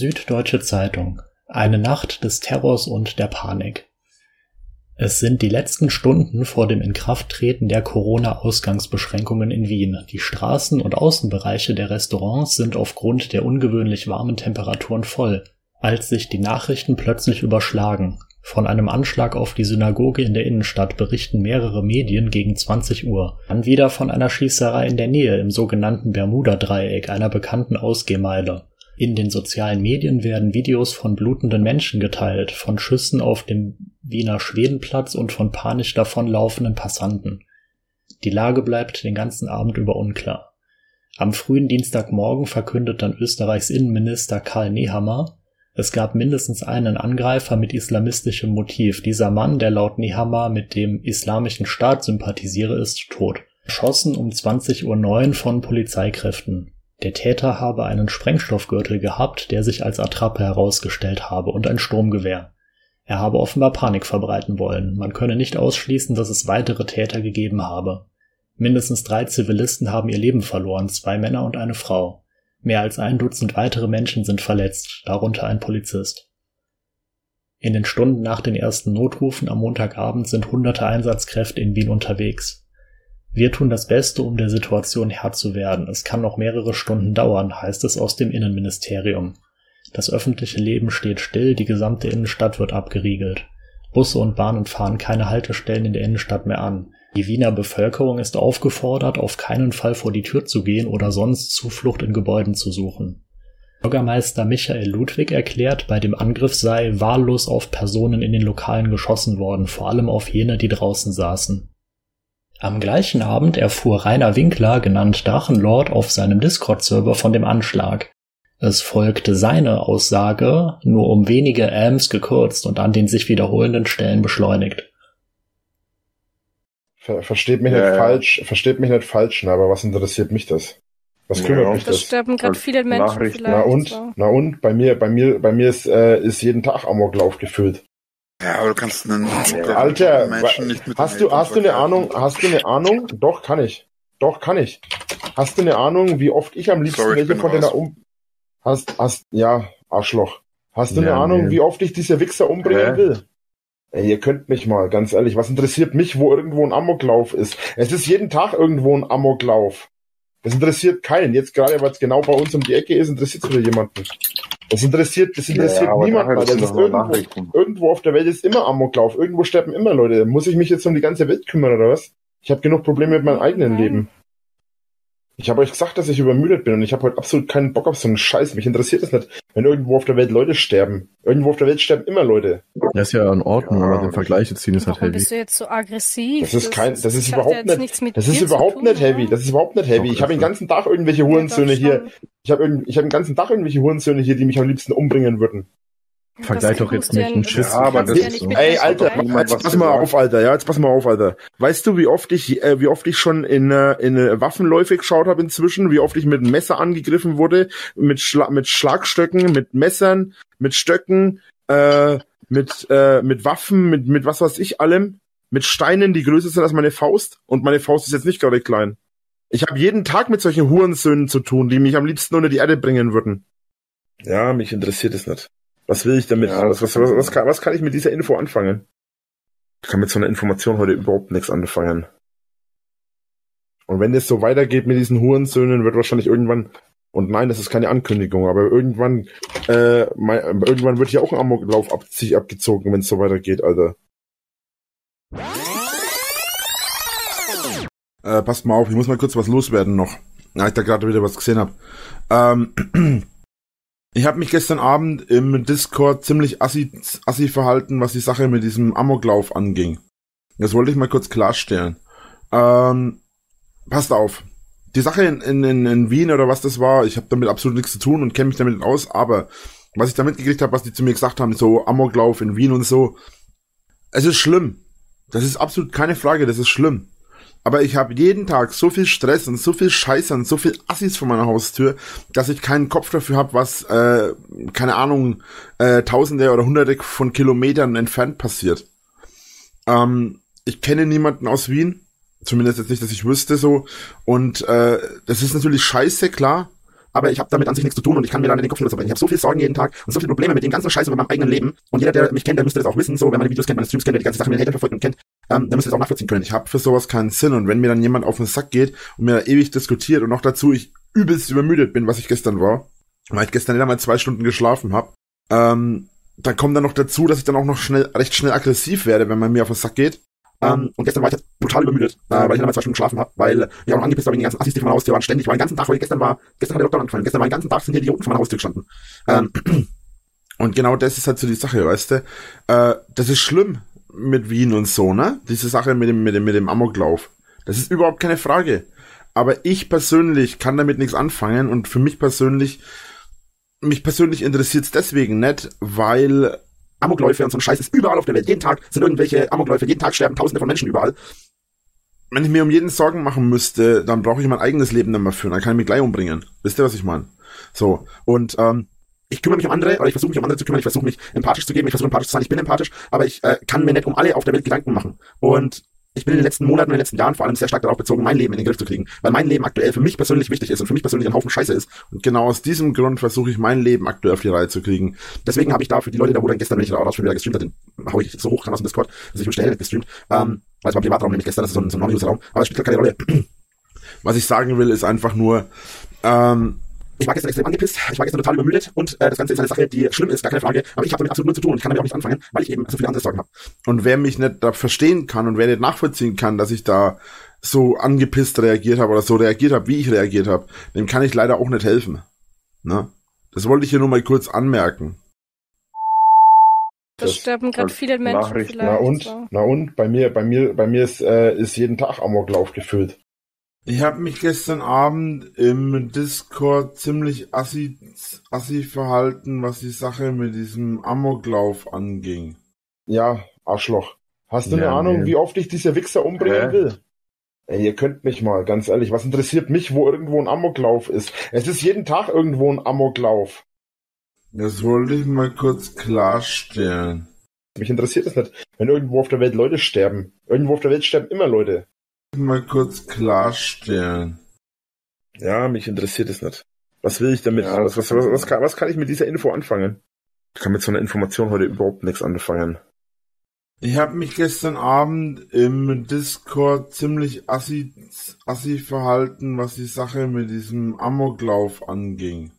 Süddeutsche Zeitung. Eine Nacht des Terrors und der Panik. Es sind die letzten Stunden vor dem Inkrafttreten der Corona-Ausgangsbeschränkungen in Wien. Die Straßen und Außenbereiche der Restaurants sind aufgrund der ungewöhnlich warmen Temperaturen voll, als sich die Nachrichten plötzlich überschlagen. Von einem Anschlag auf die Synagoge in der Innenstadt berichten mehrere Medien gegen 20 Uhr, dann wieder von einer Schießerei in der Nähe im sogenannten Bermuda-Dreieck, einer bekannten Ausgehmeile. In den sozialen Medien werden Videos von blutenden Menschen geteilt, von Schüssen auf dem Wiener Schwedenplatz und von panisch davonlaufenden Passanten. Die Lage bleibt den ganzen Abend über unklar. Am frühen Dienstagmorgen verkündet dann Österreichs Innenminister Karl Nehammer, es gab mindestens einen Angreifer mit islamistischem Motiv. Dieser Mann, der laut Nehammer mit dem Islamischen Staat sympathisiere, ist tot. Erschossen um 20.09 Uhr von Polizeikräften. Der Täter habe einen Sprengstoffgürtel gehabt, der sich als Attrappe herausgestellt habe, und ein Sturmgewehr. Er habe offenbar Panik verbreiten wollen. Man könne nicht ausschließen, dass es weitere Täter gegeben habe. Mindestens drei Zivilisten haben ihr Leben verloren, zwei Männer und eine Frau. Mehr als ein Dutzend weitere Menschen sind verletzt, darunter ein Polizist. In den Stunden nach den ersten Notrufen am Montagabend sind hunderte Einsatzkräfte in Wien unterwegs. Wir tun das Beste, um der Situation Herr zu werden. Es kann noch mehrere Stunden dauern, heißt es aus dem Innenministerium. Das öffentliche Leben steht still, die gesamte Innenstadt wird abgeriegelt. Busse und Bahnen fahren keine Haltestellen in der Innenstadt mehr an. Die Wiener Bevölkerung ist aufgefordert, auf keinen Fall vor die Tür zu gehen oder sonst Zuflucht in Gebäuden zu suchen. Bürgermeister Michael Ludwig erklärt, bei dem Angriff sei wahllos auf Personen in den Lokalen geschossen worden, vor allem auf jene, die draußen saßen. Am gleichen Abend erfuhr Rainer Winkler, genannt Drachenlord, auf seinem Discord-Server von dem Anschlag. Es folgte seine Aussage, nur um wenige Ams gekürzt und an den sich wiederholenden Stellen beschleunigt. Ver versteht mich ja, nicht ja. falsch, versteht mich nicht falsch, aber was interessiert mich das? Was kümmert ja, mich das? Das sterben gerade viele Menschen vielleicht. Na und, so. na und, bei mir, bei mir, bei mir ist, äh, ist jeden Tag Amoklauf gefüllt. Ja, aber du kannst einen Alter, Menschen nicht mit hast du hast du eine Ahnung, hast du eine Ahnung? Doch kann ich. Doch kann ich. Hast du eine Ahnung, wie oft ich am liebsten Sorry, welche von deiner um hast hast ja, Arschloch. Hast du ja, eine Ahnung, nee. wie oft ich diese Wichser umbringen Hä? will? Ey, ihr könnt mich mal, ganz ehrlich, was interessiert mich, wo irgendwo ein Amoklauf ist? Es ist jeden Tag irgendwo ein Amoklauf. Das interessiert keinen. Jetzt gerade, weil es genau bei uns um die Ecke ist, interessiert es wieder jemanden. Das interessiert, das interessiert ja, niemanden. Das ist irgendwo, irgendwo auf der Welt ist immer Amoklauf. Irgendwo sterben immer Leute. Muss ich mich jetzt um die ganze Welt kümmern oder was? Ich habe genug Probleme mit meinem eigenen Leben. Ich habe euch gesagt, dass ich übermüdet bin und ich habe heute absolut keinen Bock auf so einen Scheiß. Mich interessiert das nicht, wenn irgendwo auf der Welt Leute sterben. Irgendwo auf der Welt sterben immer Leute. Das ist ja in Ordnung, ja. aber den Vergleich ziehen ist halt heavy. bist du jetzt so aggressiv? Das ist kein, das, das ist überhaupt nicht, das ist überhaupt tun, nicht heavy. Das ist überhaupt nicht heavy. ich habe den ganzen Tag irgendwelche Hurensöhne hier. Ich habe ich hab den ganzen Tag irgendwelche Hurensöhne hier, die mich am liebsten umbringen würden. Vergleich doch jetzt nicht einen Schiss. Ja, aber das ist so. Ey, Alter, jetzt pass mal auf, Alter. Ja, jetzt pass mal auf, Alter. Weißt du, wie oft ich, äh, wie oft ich schon in, äh, in äh, Waffenläufe geschaut habe inzwischen? Wie oft ich mit Messer angegriffen wurde? Mit, Schla mit Schlagstöcken, mit Messern, mit Stöcken, äh, mit, äh, mit Waffen, mit, mit was weiß ich allem. Mit Steinen, die größer sind als meine Faust. Und meine Faust ist jetzt nicht gerade klein. Ich habe jeden Tag mit solchen Hurensöhnen zu tun, die mich am liebsten unter die Erde bringen würden. Ja, mich interessiert es nicht. Was will ich damit? Ja, was, was, was, was, kann, was kann ich mit dieser Info anfangen? Ich kann mit so einer Information heute überhaupt nichts anfangen. Und wenn es so weitergeht mit diesen Hurensöhnen, wird wahrscheinlich irgendwann, und nein, das ist keine Ankündigung, aber irgendwann, äh, mein, irgendwann wird hier auch ein Amoklauf ab, sich abgezogen, wenn es so weitergeht, Alter. Äh, passt mal auf, ich muss mal kurz was loswerden noch. Ja, ich da gerade wieder was gesehen habe. Ähm, Ich habe mich gestern Abend im Discord ziemlich assi, assi verhalten, was die Sache mit diesem Amoklauf anging. Das wollte ich mal kurz klarstellen. Ähm, passt auf. Die Sache in, in, in Wien oder was das war, ich habe damit absolut nichts zu tun und kenne mich damit aus, aber was ich damit gekriegt habe, was die zu mir gesagt haben, so Amoklauf in Wien und so, es ist schlimm. Das ist absolut keine Frage, das ist schlimm. Aber ich habe jeden Tag so viel Stress und so viel Scheiße und so viel Assis vor meiner Haustür, dass ich keinen Kopf dafür habe, was, äh, keine Ahnung, äh, Tausende oder Hunderte von Kilometern entfernt passiert. Ähm, ich kenne niemanden aus Wien, zumindest jetzt nicht, dass ich wüsste so. Und äh, das ist natürlich scheiße, klar. Aber ich habe damit an sich nichts zu tun und ich kann mir dann den Kopf nur zerbrechen. Ich habe so viel Sorgen jeden Tag und so viele Probleme mit dem ganzen Scheiß über meinem eigenen Leben. Und jeder, der mich kennt, der müsste das auch wissen, so, wenn man die Videos kennt, meine Streams kennt, der die ganze Sache mit Hatern verfolgt und kennt, ähm, der müsste das auch nachvollziehen können. Ich habe für sowas keinen Sinn und wenn mir dann jemand auf den Sack geht und mir ewig diskutiert und noch dazu ich übelst übermüdet bin, was ich gestern war, weil ich gestern nicht einmal zwei Stunden geschlafen habe, ähm, dann kommt dann noch dazu, dass ich dann auch noch schnell, recht schnell aggressiv werde, wenn man mir auf den Sack geht. Ähm, und gestern war ich halt brutal übermüdet, äh, weil ich dann zwei Stunden geschlafen habe, weil ich auch noch angepisst war wegen ganzen Assis, die meiner Haustür waren. Ständig war den ganzen Tag, weil gestern war, gestern hat der Lockdown angefangen, gestern war den ganzen Tag sind hier die Idioten vor meiner Haustür gestanden. Ähm, und genau das ist halt so die Sache, weißt du. Äh, das ist schlimm mit Wien und so, ne? Diese Sache mit dem, mit dem, mit dem Amoklauf. Das ist überhaupt keine Frage. Aber ich persönlich kann damit nichts anfangen und für mich persönlich, mich persönlich interessiert es deswegen nicht, weil Amokläufe und so ein Scheiß ist überall auf der Welt. Jeden Tag sind irgendwelche Amokläufe, jeden Tag sterben tausende von Menschen überall. Wenn ich mir um jeden Sorgen machen müsste, dann brauche ich mein eigenes Leben nicht mehr führen. Dann kann ich mich gleich umbringen. Wisst ihr, was ich meine? So. Und ähm, ich kümmere mich um andere, oder ich versuche mich um andere zu kümmern, ich versuche mich empathisch zu geben, ich versuche empathisch zu sein, ich bin empathisch, aber ich äh, kann mir nicht um alle auf der Welt Gedanken machen. Und ich bin in den letzten Monaten, in den letzten Jahren vor allem sehr stark darauf bezogen, mein Leben in den Griff zu kriegen, weil mein Leben aktuell für mich persönlich wichtig ist und für mich persönlich ein Haufen Scheiße ist. Und genau aus diesem Grund versuche ich mein Leben aktuell auf die Reihe zu kriegen. Deswegen habe ich da für die Leute, da wo dann gestern, wenn ich da auch schon wieder gestreamt habe, den hau ich so hoch kann aus dem Discord, dass ich mich schnell gestreamt, ähm, weil es war Privatraum nämlich gestern, das ist so ein, so ein Non-User-Raum, aber es spielt halt keine Rolle. Was ich sagen will, ist einfach nur, ähm, ich war gestern extrem angepisst, ich war gestern total übermüdet und äh, das Ganze ist eine Sache, die schlimm ist, gar keine Frage, aber ich habe damit absolut null zu tun und ich kann damit auch nicht anfangen, weil ich eben so viele andere Sorgen habe. Und wer mich nicht da verstehen kann und wer nicht nachvollziehen kann, dass ich da so angepisst reagiert habe oder so reagiert habe, wie ich reagiert habe, dem kann ich leider auch nicht helfen. Ne? Das wollte ich hier nur mal kurz anmerken. Das, das sterben gerade viele Menschen. Nachricht. Na und, so. na und, bei mir, bei mir, bei mir ist, äh, ist jeden Tag Amoklauf gefüllt. Ich habe mich gestern Abend im Discord ziemlich assi, assi verhalten, was die Sache mit diesem Amoklauf anging. Ja, Arschloch. Hast du ja, eine Ahnung, nee. wie oft ich dieser Wichser umbringen Hä? will? Ey, ihr könnt mich mal, ganz ehrlich, was interessiert mich, wo irgendwo ein Amoklauf ist? Es ist jeden Tag irgendwo ein Amoklauf. Das wollte ich mal kurz klarstellen. Mich interessiert es nicht, wenn irgendwo auf der Welt Leute sterben. Irgendwo auf der Welt sterben immer Leute mal kurz klarstellen. Ja, mich interessiert es nicht. Was will ich damit? Ja, was, was, was, was, kann, was kann ich mit dieser Info anfangen? Ich kann mit so einer Information heute überhaupt nichts anfangen. Ich habe mich gestern Abend im Discord ziemlich assi, assi verhalten, was die Sache mit diesem Amoklauf anging.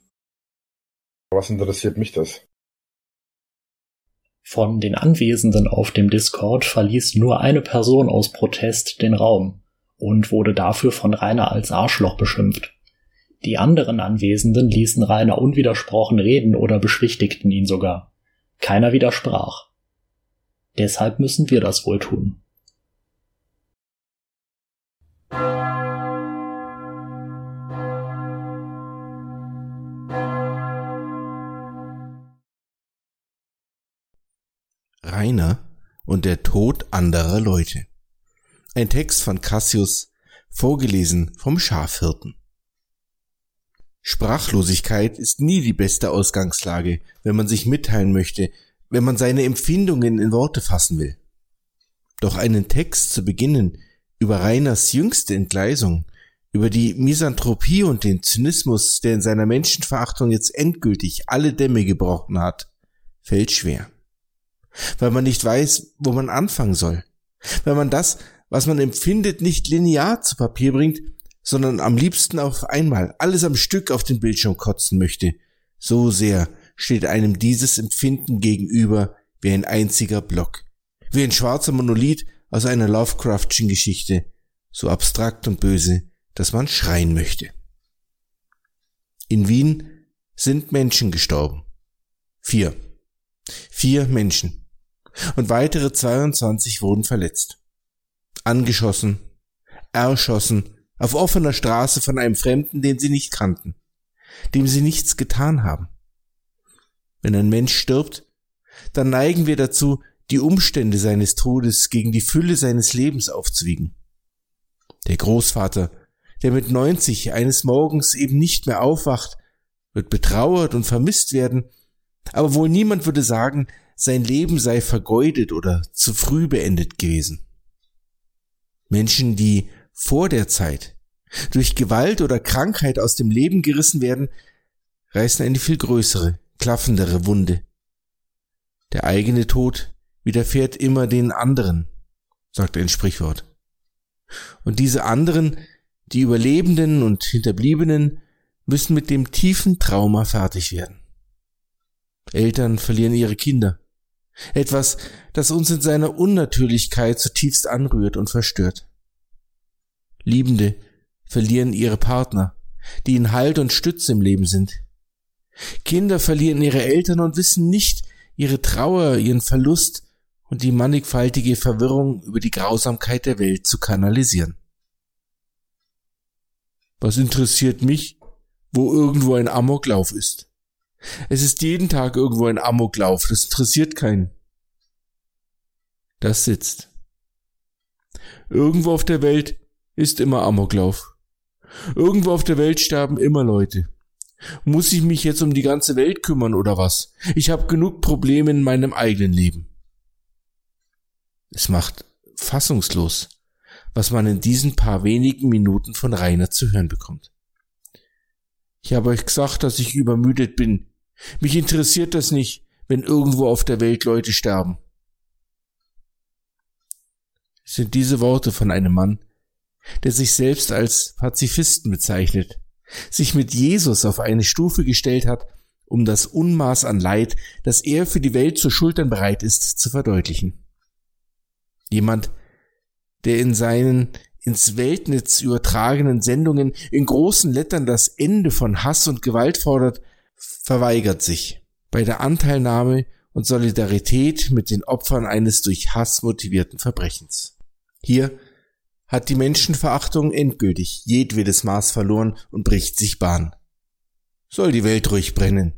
Was interessiert mich das? Von den Anwesenden auf dem Discord verließ nur eine Person aus Protest den Raum und wurde dafür von Rainer als Arschloch beschimpft. Die anderen Anwesenden ließen Rainer unwidersprochen reden oder beschwichtigten ihn sogar. Keiner widersprach. Deshalb müssen wir das wohl tun. Rainer und der Tod anderer Leute. Ein Text von Cassius, vorgelesen vom Schafhirten. Sprachlosigkeit ist nie die beste Ausgangslage, wenn man sich mitteilen möchte, wenn man seine Empfindungen in Worte fassen will. Doch einen Text zu beginnen über Rainers jüngste Entgleisung, über die Misanthropie und den Zynismus, der in seiner Menschenverachtung jetzt endgültig alle Dämme gebrochen hat, fällt schwer. Weil man nicht weiß, wo man anfangen soll. Weil man das, was man empfindet, nicht linear zu Papier bringt, sondern am liebsten auf einmal alles am Stück auf den Bildschirm kotzen möchte. So sehr steht einem dieses Empfinden gegenüber wie ein einziger Block, wie ein schwarzer Monolith aus einer Lovecraftschen Geschichte, so abstrakt und böse, dass man schreien möchte. In Wien sind Menschen gestorben. Vier. Vier Menschen. Und weitere 22 wurden verletzt angeschossen, erschossen, auf offener Straße von einem Fremden, den sie nicht kannten, dem sie nichts getan haben. Wenn ein Mensch stirbt, dann neigen wir dazu, die Umstände seines Todes gegen die Fülle seines Lebens aufzuwiegen. Der Großvater, der mit 90 eines Morgens eben nicht mehr aufwacht, wird betrauert und vermisst werden, aber wohl niemand würde sagen, sein Leben sei vergeudet oder zu früh beendet gewesen. Menschen, die vor der Zeit durch Gewalt oder Krankheit aus dem Leben gerissen werden, reißen eine viel größere, klaffendere Wunde. Der eigene Tod widerfährt immer den anderen, sagt ein Sprichwort. Und diese anderen, die Überlebenden und Hinterbliebenen, müssen mit dem tiefen Trauma fertig werden. Eltern verlieren ihre Kinder. Etwas, das uns in seiner Unnatürlichkeit zutiefst anrührt und verstört. Liebende verlieren ihre Partner, die ihnen Halt und Stütze im Leben sind. Kinder verlieren ihre Eltern und wissen nicht ihre Trauer, ihren Verlust und die mannigfaltige Verwirrung über die Grausamkeit der Welt zu kanalisieren. Was interessiert mich, wo irgendwo ein Amoklauf ist? Es ist jeden Tag irgendwo ein Amoklauf, das interessiert keinen. Das sitzt. Irgendwo auf der Welt ist immer Amoklauf. Irgendwo auf der Welt sterben immer Leute. Muss ich mich jetzt um die ganze Welt kümmern oder was? Ich habe genug Probleme in meinem eigenen Leben. Es macht fassungslos, was man in diesen paar wenigen Minuten von Rainer zu hören bekommt. Ich habe euch gesagt, dass ich übermüdet bin. Mich interessiert das nicht, wenn irgendwo auf der Welt Leute sterben. Es sind diese Worte von einem Mann, der sich selbst als Pazifisten bezeichnet, sich mit Jesus auf eine Stufe gestellt hat, um das Unmaß an Leid, das er für die Welt zu schultern bereit ist, zu verdeutlichen. Jemand, der in seinen ins Weltnetz übertragenen Sendungen in großen Lettern das Ende von Hass und Gewalt fordert, verweigert sich bei der Anteilnahme und Solidarität mit den Opfern eines durch Hass motivierten Verbrechens. Hier hat die Menschenverachtung endgültig jedwedes Maß verloren und bricht sich Bahn. Soll die Welt ruhig brennen,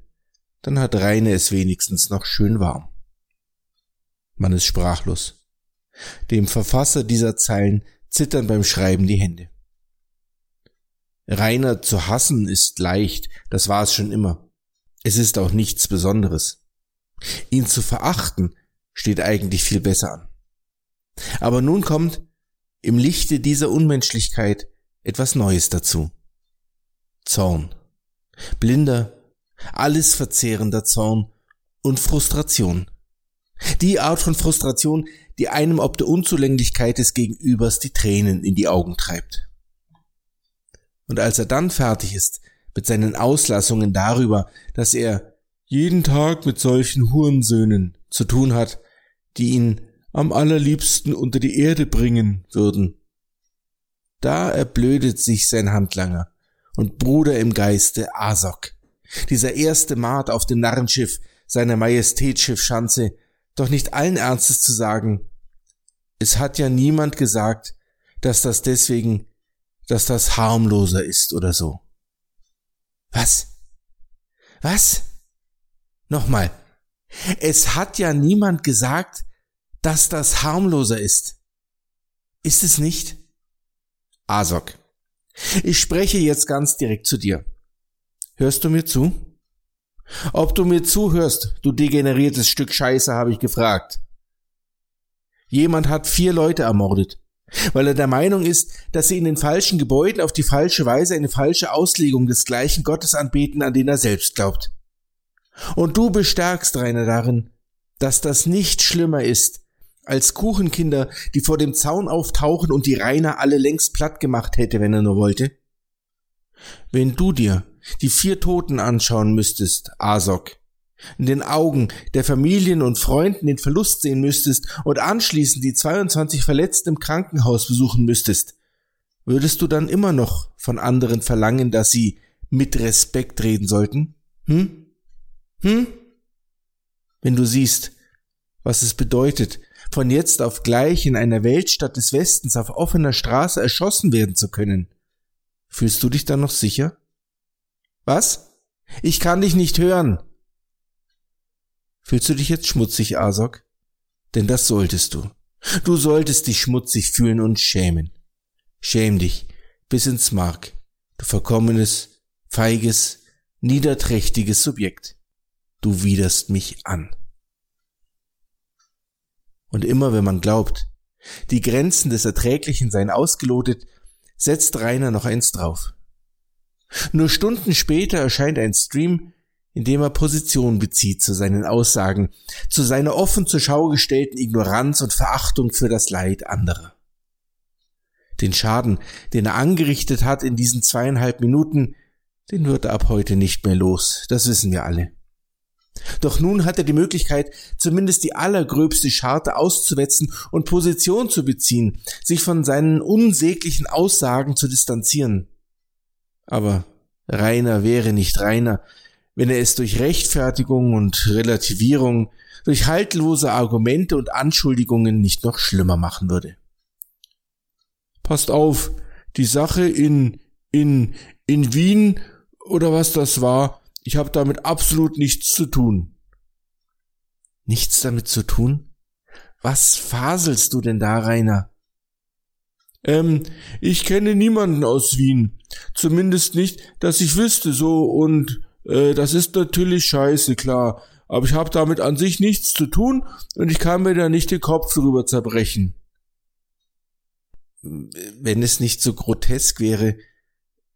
dann hat Reine es wenigstens noch schön warm. Man ist sprachlos. Dem Verfasser dieser Zeilen zittern beim Schreiben die Hände. Rainer zu hassen ist leicht, das war es schon immer. Es ist auch nichts Besonderes. Ihn zu verachten steht eigentlich viel besser an. Aber nun kommt im Lichte dieser Unmenschlichkeit etwas Neues dazu. Zorn. Blinder, alles verzehrender Zorn und Frustration. Die Art von Frustration, die einem ob der Unzulänglichkeit des Gegenübers die Tränen in die Augen treibt. Und als er dann fertig ist mit seinen Auslassungen darüber, dass er jeden Tag mit solchen Hurensöhnen zu tun hat, die ihn am allerliebsten unter die Erde bringen würden. Da erblödet sich sein Handlanger und Bruder im Geiste Asok, dieser erste Maat auf dem Narrenschiff seiner Majestätsschiff Schanze, doch nicht allen Ernstes zu sagen, es hat ja niemand gesagt, dass das deswegen, dass das harmloser ist oder so. Was? Was? Nochmal. Es hat ja niemand gesagt, dass das harmloser ist. Ist es nicht? Asok. Ich spreche jetzt ganz direkt zu dir. Hörst du mir zu? Ob du mir zuhörst, du degeneriertes Stück Scheiße, habe ich gefragt. Jemand hat vier Leute ermordet, weil er der Meinung ist, dass sie in den falschen Gebäuden auf die falsche Weise eine falsche Auslegung des gleichen Gottes anbeten, an den er selbst glaubt. Und du bestärkst Rainer darin, dass das nicht schlimmer ist, als Kuchenkinder, die vor dem Zaun auftauchen und die Rainer alle längst platt gemacht hätte, wenn er nur wollte? Wenn du dir die vier Toten anschauen müsstest, Asok, in den Augen der Familien und Freunden den Verlust sehen müsstest und anschließend die 22 Verletzten im Krankenhaus besuchen müsstest, würdest du dann immer noch von anderen verlangen, dass sie mit Respekt reden sollten? Hm? Hm? Wenn du siehst, was es bedeutet, von jetzt auf gleich in einer Weltstadt des Westens auf offener Straße erschossen werden zu können. Fühlst du dich dann noch sicher? Was? Ich kann dich nicht hören. Fühlst du dich jetzt schmutzig, Asok? Denn das solltest du. Du solltest dich schmutzig fühlen und schämen. Schäm dich bis ins Mark, du verkommenes, feiges, niederträchtiges Subjekt. Du widerst mich an. Und immer wenn man glaubt, die Grenzen des Erträglichen seien ausgelotet, setzt Rainer noch eins drauf. Nur Stunden später erscheint ein Stream, in dem er Position bezieht zu seinen Aussagen, zu seiner offen zur Schau gestellten Ignoranz und Verachtung für das Leid anderer. Den Schaden, den er angerichtet hat in diesen zweieinhalb Minuten, den wird er ab heute nicht mehr los, das wissen wir alle. Doch nun hat er die Möglichkeit, zumindest die allergröbste Scharte auszuwetzen und Position zu beziehen, sich von seinen unsäglichen Aussagen zu distanzieren. Aber Rainer wäre nicht Rainer, wenn er es durch Rechtfertigung und Relativierung, durch haltlose Argumente und Anschuldigungen nicht noch schlimmer machen würde. Passt auf, die Sache in, in, in Wien oder was das war, ich habe damit absolut nichts zu tun. Nichts damit zu tun? Was faselst du denn da, Rainer? Ähm, ich kenne niemanden aus Wien. Zumindest nicht, dass ich wüsste so und äh, das ist natürlich scheiße, klar. Aber ich habe damit an sich nichts zu tun und ich kann mir da nicht den Kopf drüber zerbrechen. Wenn es nicht so grotesk wäre,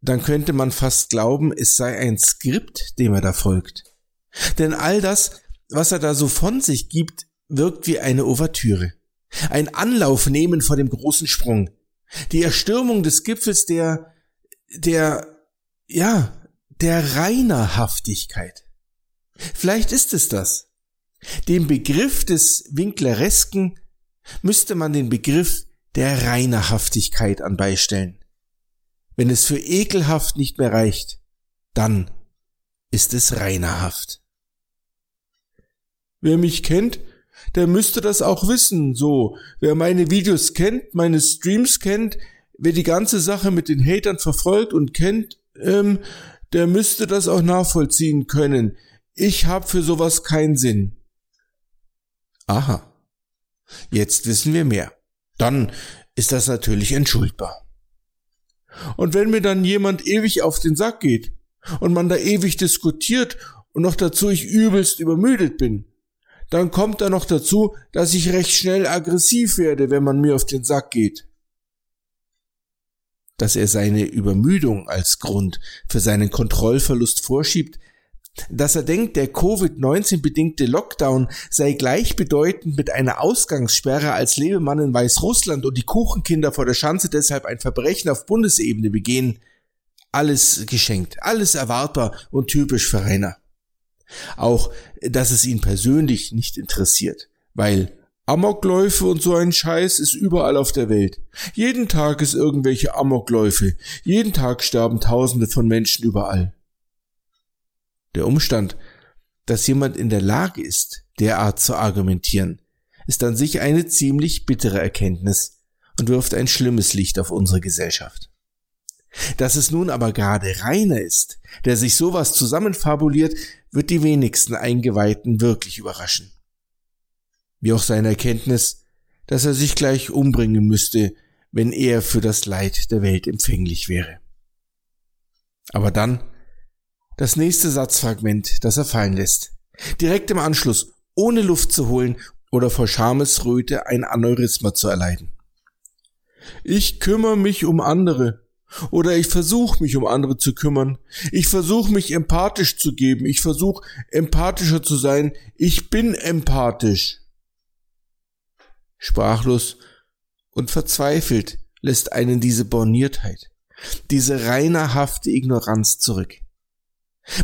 dann könnte man fast glauben, es sei ein Skript, dem er da folgt. Denn all das, was er da so von sich gibt, wirkt wie eine Ouvertüre. Ein Anlauf nehmen vor dem großen Sprung. Die Erstürmung des Gipfels der, der, ja, der Reinerhaftigkeit. Vielleicht ist es das. Dem Begriff des Winkleresken müsste man den Begriff der Reinerhaftigkeit anbeistellen. Wenn es für ekelhaft nicht mehr reicht, dann ist es reinerhaft. Wer mich kennt, der müsste das auch wissen, so. Wer meine Videos kennt, meine Streams kennt, wer die ganze Sache mit den Hatern verfolgt und kennt, ähm, der müsste das auch nachvollziehen können. Ich hab für sowas keinen Sinn. Aha. Jetzt wissen wir mehr. Dann ist das natürlich entschuldbar. Und wenn mir dann jemand ewig auf den Sack geht und man da ewig diskutiert und noch dazu ich übelst übermüdet bin, dann kommt da noch dazu, dass ich recht schnell aggressiv werde, wenn man mir auf den Sack geht. Dass er seine Übermüdung als Grund für seinen Kontrollverlust vorschiebt, dass er denkt, der Covid-19 bedingte Lockdown sei gleichbedeutend mit einer Ausgangssperre als Lebemann in Weißrussland und die Kuchenkinder vor der Schanze deshalb ein Verbrechen auf Bundesebene begehen. Alles geschenkt, alles erwartbar und typisch für Rainer. Auch, dass es ihn persönlich nicht interessiert, weil Amokläufe und so ein Scheiß ist überall auf der Welt. Jeden Tag ist irgendwelche Amokläufe. Jeden Tag sterben Tausende von Menschen überall. Der Umstand, dass jemand in der Lage ist, derart zu argumentieren, ist an sich eine ziemlich bittere Erkenntnis und wirft ein schlimmes Licht auf unsere Gesellschaft. Dass es nun aber gerade Rainer ist, der sich sowas zusammenfabuliert, wird die wenigsten Eingeweihten wirklich überraschen. Wie auch seine Erkenntnis, dass er sich gleich umbringen müsste, wenn er für das Leid der Welt empfänglich wäre. Aber dann das nächste Satzfragment, das er fallen lässt. Direkt im Anschluss, ohne Luft zu holen oder vor Schamesröte ein Aneurysma zu erleiden. Ich kümmere mich um andere. Oder ich versuche mich um andere zu kümmern. Ich versuche mich empathisch zu geben. Ich versuche empathischer zu sein. Ich bin empathisch. Sprachlos und verzweifelt lässt einen diese Borniertheit, diese reinerhafte Ignoranz zurück.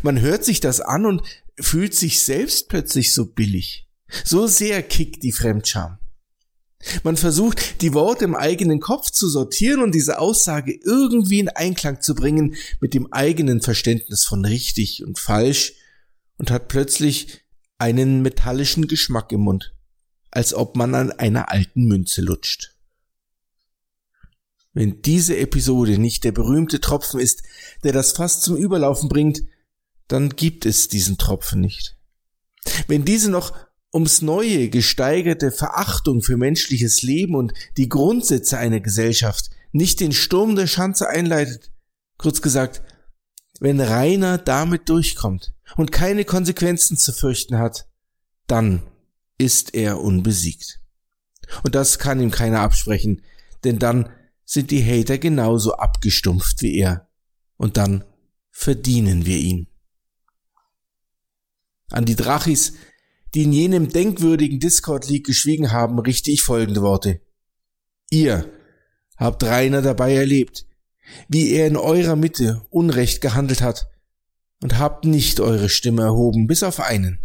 Man hört sich das an und fühlt sich selbst plötzlich so billig. So sehr kickt die Fremdscham. Man versucht, die Worte im eigenen Kopf zu sortieren und diese Aussage irgendwie in Einklang zu bringen mit dem eigenen Verständnis von richtig und falsch und hat plötzlich einen metallischen Geschmack im Mund, als ob man an einer alten Münze lutscht. Wenn diese Episode nicht der berühmte Tropfen ist, der das Fass zum Überlaufen bringt, dann gibt es diesen Tropfen nicht. Wenn diese noch ums neue gesteigerte Verachtung für menschliches Leben und die Grundsätze einer Gesellschaft nicht den Sturm der Schanze einleitet, kurz gesagt, wenn Rainer damit durchkommt und keine Konsequenzen zu fürchten hat, dann ist er unbesiegt. Und das kann ihm keiner absprechen, denn dann sind die Hater genauso abgestumpft wie er. Und dann verdienen wir ihn. An die Drachis, die in jenem denkwürdigen Discord-League geschwiegen haben, richte ich folgende Worte. Ihr habt Rainer dabei erlebt, wie er in eurer Mitte Unrecht gehandelt hat und habt nicht eure Stimme erhoben, bis auf einen.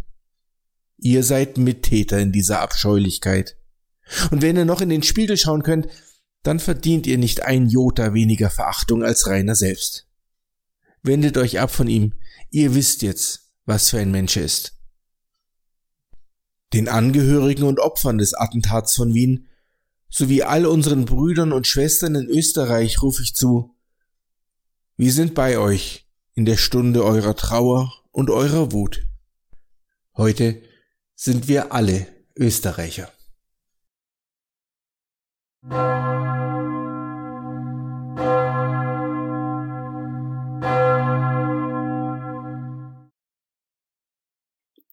Ihr seid Mittäter in dieser Abscheulichkeit. Und wenn ihr noch in den Spiegel schauen könnt, dann verdient ihr nicht ein Jota weniger Verachtung als Rainer selbst. Wendet euch ab von ihm, ihr wisst jetzt, was für ein Mensch er ist. Den Angehörigen und Opfern des Attentats von Wien sowie all unseren Brüdern und Schwestern in Österreich rufe ich zu, wir sind bei euch in der Stunde eurer Trauer und eurer Wut. Heute sind wir alle Österreicher.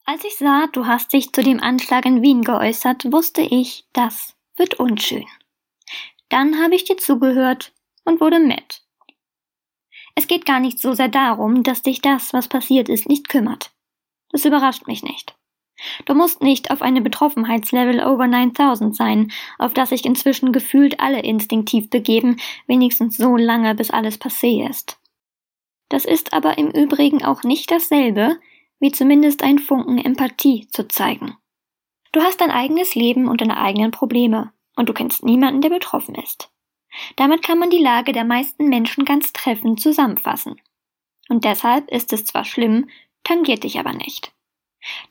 Als ich sah, du hast dich zu dem Anschlag in Wien geäußert, wusste ich, das wird unschön. Dann habe ich dir zugehört und wurde mit. Es geht gar nicht so sehr darum, dass dich das, was passiert ist, nicht kümmert. Das überrascht mich nicht. Du musst nicht auf eine Betroffenheitslevel over 9000 sein, auf das sich inzwischen gefühlt alle instinktiv begeben, wenigstens so lange, bis alles passé ist. Das ist aber im Übrigen auch nicht dasselbe, wie zumindest ein Funken Empathie zu zeigen. Du hast dein eigenes Leben und deine eigenen Probleme, und du kennst niemanden, der betroffen ist. Damit kann man die Lage der meisten Menschen ganz treffend zusammenfassen. Und deshalb ist es zwar schlimm, tangiert dich aber nicht.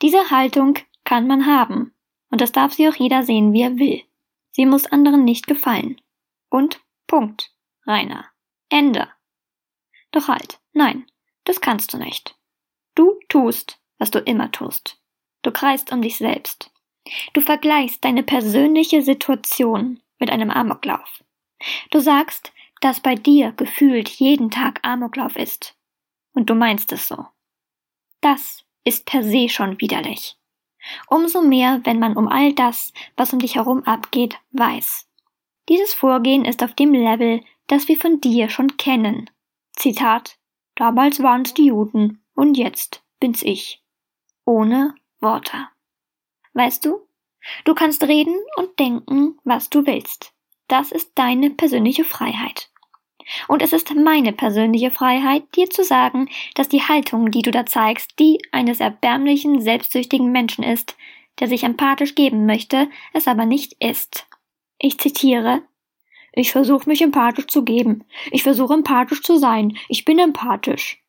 Diese Haltung kann man haben, und das darf sie auch jeder sehen, wie er will. Sie muss anderen nicht gefallen. Und Punkt. Rainer. Ende. Doch halt, nein, das kannst du nicht. Du tust, was du immer tust. Du kreist um dich selbst. Du vergleichst deine persönliche Situation mit einem Amoklauf. Du sagst, dass bei dir gefühlt jeden Tag Amoklauf ist. Und du meinst es so. Das ist per se schon widerlich. Umso mehr, wenn man um all das, was um dich herum abgeht, weiß. Dieses Vorgehen ist auf dem Level, das wir von dir schon kennen. Zitat Damals waren's die Juden und jetzt bin's ich. Ohne Worte. Weißt du, du kannst reden und denken, was du willst. Das ist deine persönliche Freiheit. Und es ist meine persönliche Freiheit, dir zu sagen, dass die Haltung, die du da zeigst, die eines erbärmlichen, selbstsüchtigen Menschen ist, der sich empathisch geben möchte, es aber nicht ist. Ich zitiere Ich versuche mich empathisch zu geben. Ich versuche empathisch zu sein. Ich bin empathisch.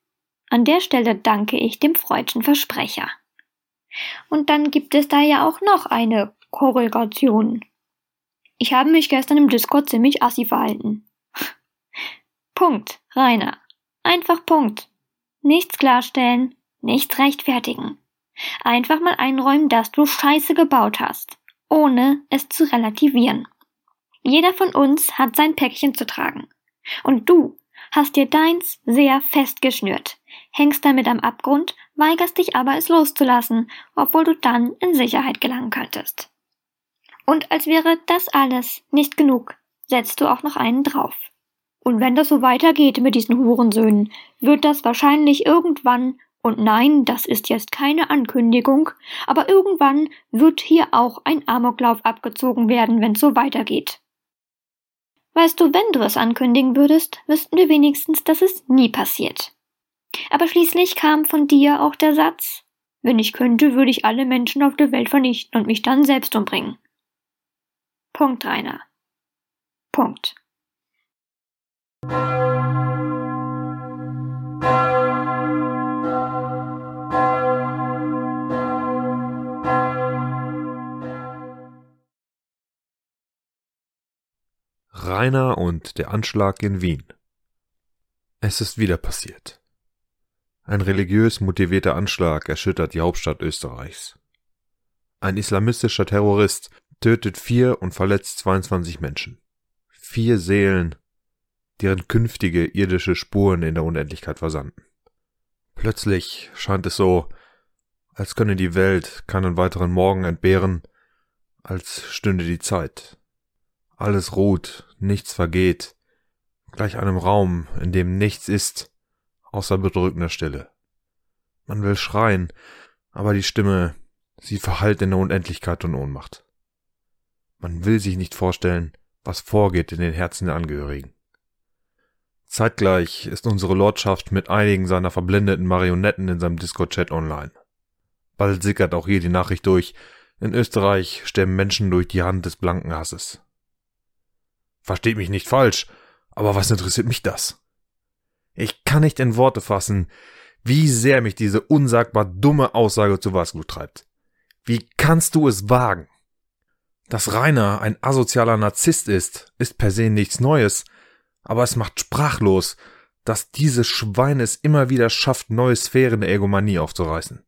An der Stelle danke ich dem freudschen Versprecher. Und dann gibt es da ja auch noch eine Korrelation. Ich habe mich gestern im Discord ziemlich assi verhalten. Punkt, Rainer. Einfach Punkt. Nichts klarstellen, nichts rechtfertigen. Einfach mal einräumen, dass du Scheiße gebaut hast, ohne es zu relativieren. Jeder von uns hat sein Päckchen zu tragen. Und du hast dir deins sehr fest geschnürt, hängst damit am Abgrund, weigerst dich aber es loszulassen, obwohl du dann in Sicherheit gelangen könntest. Und als wäre das alles nicht genug, setzt du auch noch einen drauf. Und wenn das so weitergeht mit diesen Hurensöhnen, wird das wahrscheinlich irgendwann, und nein, das ist jetzt keine Ankündigung, aber irgendwann wird hier auch ein Amoklauf abgezogen werden, wenn's so weitergeht. Weißt du, wenn du es ankündigen würdest, wüssten wir wenigstens, dass es nie passiert. Aber schließlich kam von dir auch der Satz, wenn ich könnte, würde ich alle Menschen auf der Welt vernichten und mich dann selbst umbringen. Punkt, Rainer. Punkt. Rainer und der Anschlag in Wien. Es ist wieder passiert. Ein religiös motivierter Anschlag erschüttert die Hauptstadt Österreichs. Ein islamistischer Terrorist tötet vier und verletzt 22 Menschen. Vier Seelen, deren künftige irdische Spuren in der Unendlichkeit versanden. Plötzlich scheint es so, als könne die Welt keinen weiteren Morgen entbehren, als stünde die Zeit. Alles ruht, nichts vergeht, gleich einem Raum, in dem nichts ist, außer bedrückender Stille. Man will schreien, aber die Stimme, sie verhallt in der Unendlichkeit und Ohnmacht. Man will sich nicht vorstellen, was vorgeht in den Herzen der Angehörigen. Zeitgleich ist unsere Lordschaft mit einigen seiner verblendeten Marionetten in seinem Discord-Chat online. Bald sickert auch hier die Nachricht durch, in Österreich sterben Menschen durch die Hand des blanken Hasses. Versteht mich nicht falsch, aber was interessiert mich das? Ich kann nicht in Worte fassen, wie sehr mich diese unsagbar dumme Aussage zu Weißglut treibt. Wie kannst du es wagen? Dass Rainer ein asozialer Narzisst ist, ist per se nichts Neues, aber es macht sprachlos, dass dieses Schwein es immer wieder schafft, neue Sphären der Egomanie aufzureißen.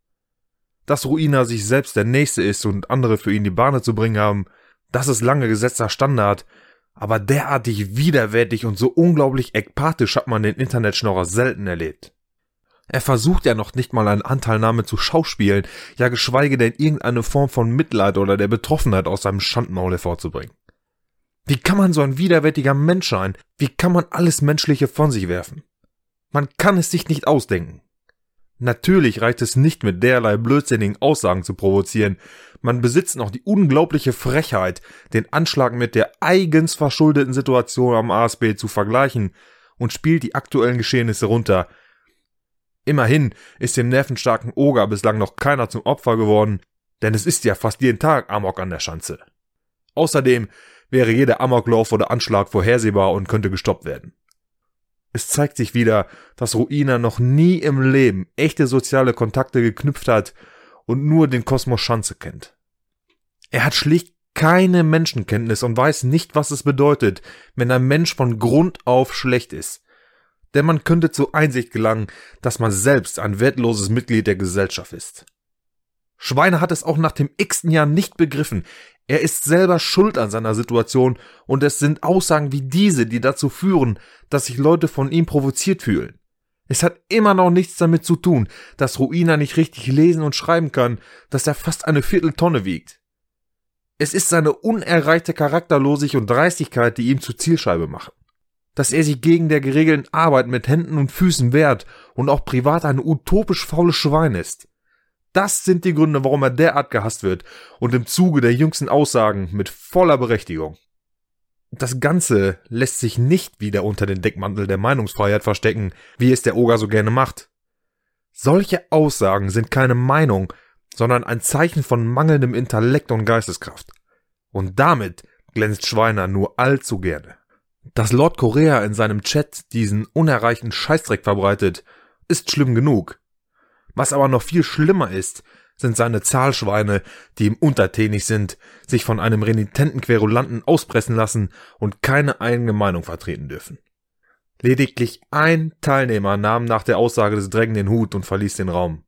Dass Ruina sich selbst der Nächste ist und andere für ihn die Bahne zu bringen haben, das ist lange gesetzter Standard, aber derartig widerwärtig und so unglaublich ekpathisch hat man den Internetschnorrer selten erlebt. Er versucht ja noch nicht mal eine Anteilnahme zu schauspielen, ja geschweige denn irgendeine Form von Mitleid oder der Betroffenheit aus seinem Schandmaul hervorzubringen. Wie kann man so ein widerwärtiger Mensch sein? Wie kann man alles Menschliche von sich werfen? Man kann es sich nicht ausdenken. Natürlich reicht es nicht mit derlei blödsinnigen Aussagen zu provozieren. Man besitzt noch die unglaubliche Frechheit, den Anschlag mit der eigens verschuldeten Situation am ASB zu vergleichen und spielt die aktuellen Geschehnisse runter, Immerhin ist dem nervenstarken Oger bislang noch keiner zum Opfer geworden, denn es ist ja fast jeden Tag Amok an der Schanze. Außerdem wäre jeder Amoklauf oder Anschlag vorhersehbar und könnte gestoppt werden. Es zeigt sich wieder, dass Ruina noch nie im Leben echte soziale Kontakte geknüpft hat und nur den Kosmos Schanze kennt. Er hat schlicht keine Menschenkenntnis und weiß nicht, was es bedeutet, wenn ein Mensch von Grund auf schlecht ist denn man könnte zur Einsicht gelangen, dass man selbst ein wertloses Mitglied der Gesellschaft ist. Schweine hat es auch nach dem x-ten Jahr nicht begriffen. Er ist selber schuld an seiner Situation und es sind Aussagen wie diese, die dazu führen, dass sich Leute von ihm provoziert fühlen. Es hat immer noch nichts damit zu tun, dass Ruina nicht richtig lesen und schreiben kann, dass er fast eine Vierteltonne wiegt. Es ist seine unerreichte Charakterlosigkeit und Dreistigkeit, die ihm zur Zielscheibe machen dass er sich gegen der geregelten Arbeit mit Händen und Füßen wehrt und auch privat ein utopisch faules Schwein ist. Das sind die Gründe, warum er derart gehasst wird und im Zuge der jüngsten Aussagen mit voller Berechtigung. Das Ganze lässt sich nicht wieder unter den Deckmantel der Meinungsfreiheit verstecken, wie es der Oger so gerne macht. Solche Aussagen sind keine Meinung, sondern ein Zeichen von mangelndem Intellekt und Geisteskraft. Und damit glänzt Schweiner nur allzu gerne. Dass Lord Korea in seinem Chat diesen unerreichten Scheißdreck verbreitet, ist schlimm genug. Was aber noch viel schlimmer ist, sind seine Zahlschweine, die ihm untertänig sind, sich von einem renitenten Querulanten auspressen lassen und keine eigene Meinung vertreten dürfen. Lediglich ein Teilnehmer nahm nach der Aussage des Drängen den Hut und verließ den Raum.